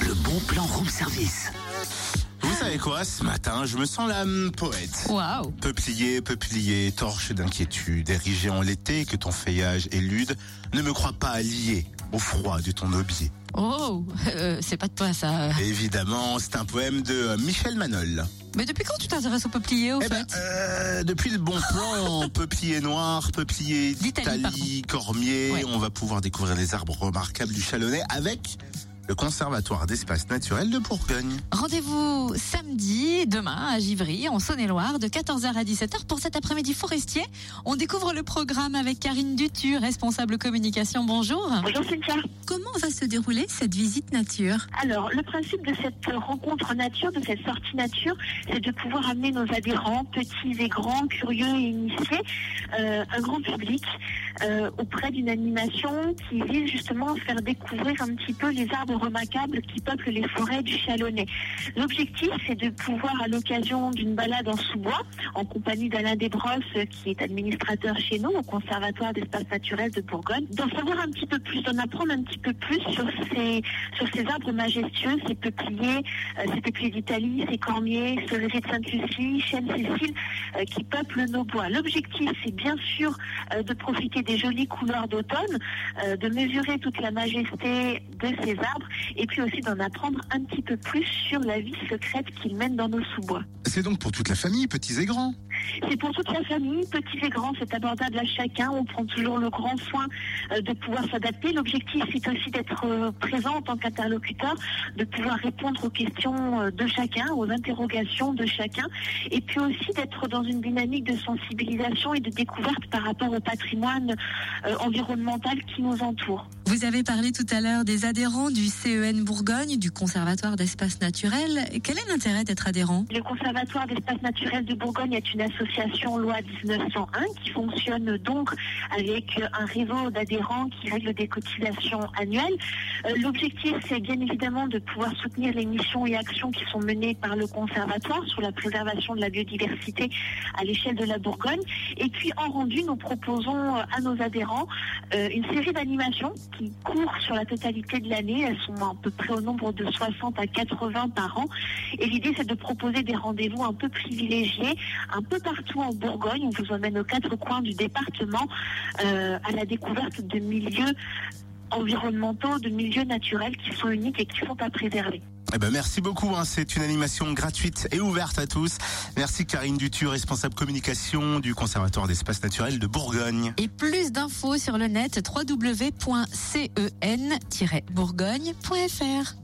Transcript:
Le bon plan room service. Savez quoi, ce matin, je me sens l'âme poète. Waouh Peuplier, peuplier, torche d'inquiétude, érigé en l'été, que ton feuillage élude, ne me crois pas lié au froid de ton aubier. Oh, euh, c'est pas de toi ça. Évidemment, c'est un poème de euh, Michel Manol. Mais depuis quand tu t'intéresses au peuplier au Eh ben, fait? euh, depuis le bon plan, peuplier noir, peuplier D'Italie, d'Italie, cormier, Ouais. on va pouvoir découvrir les arbres remarquables du Chalonnais avec le Conservatoire d'espace naturel de Bourgogne. Rendez-vous samedi, demain, à Givry, en Saône-et-Loire, de 14h à 17h pour cet après-midi forestier. On découvre le programme avec Karine Dutu, responsable communication. Bonjour. Bonjour Cynthia. Comment va se dérouler cette visite nature? Alors, le principe de cette rencontre nature, de cette sortie nature, c'est de pouvoir amener nos adhérents, petits et grands, curieux et initiés, euh, un grand public, euh, auprès d'une animation qui vise justement à faire découvrir un petit peu les arbres remarquables qui peuplent les forêts du Chalonnais. L'objectif, c'est de pouvoir, à l'occasion d'une balade en sous-bois, en compagnie d'Alain Desbrosses, qui est administrateur chez nous au Conservatoire d'espace naturel de Bourgogne, d'en savoir un petit peu plus, d'en apprendre un petit peu plus sur ces, sur ces arbres majestueux, ces peupliers, euh, ces peupliers d'Italie, ces cormiers, cerisiers de Sainte-Lucie, chênes Cécile, euh, qui peuplent nos bois. L'objectif, c'est bien sûr de profiter des jolies couleurs d'automne, euh, de mesurer toute la majesté de ces arbres, et puis aussi d'en apprendre un petit peu plus sur la vie secrète qu'ils mènent dans nos sous-bois. C'est donc pour toute la famille, petits et grands. C'est pour toute la famille, petits et grands, c'est abordable à chacun. On prend toujours le grand soin euh, de pouvoir s'adapter. L'objectif, c'est aussi d'être euh, présent en tant qu'interlocuteur, de pouvoir répondre aux questions euh, de chacun, aux interrogations de chacun, et puis aussi d'être dans une dynamique de sensibilisation et de découverte par rapport au patrimoine environnemental qui nous entoure. Vous avez parlé tout à l'heure des adhérents du CEN Bourgogne, du Conservatoire d'espace naturel. Quel est l'intérêt d'être adhérent? Le Conservatoire d'espace naturel de Bourgogne est une association loi 1901 qui fonctionne donc avec un réseau d'adhérents qui règle des cotisations annuelles. Euh, L'objectif, c'est bien évidemment de pouvoir soutenir les missions et actions qui sont menées par le Conservatoire sur la préservation de la biodiversité à l'échelle de la Bourgogne. Et puis en rendu, nous proposons à nos adhérents euh, une série d'animations qui sur la totalité de l'année. Elles sont à peu près au nombre de 60 à 80 par an. Et l'idée, c'est de proposer des rendez-vous un peu privilégiés, un peu partout en Bourgogne. On vous emmène aux quatre coins du département euh, à la découverte de milieux environnementaux, de milieux naturels qui sont uniques et qui sont à préserver. Eh ben merci beaucoup, hein. c'est une animation gratuite et ouverte à tous. Merci Karine Dutu, responsable communication du Conservatoire d'espace naturel de Bourgogne. Et plus d'infos sur le net www.cen-bourgogne.fr.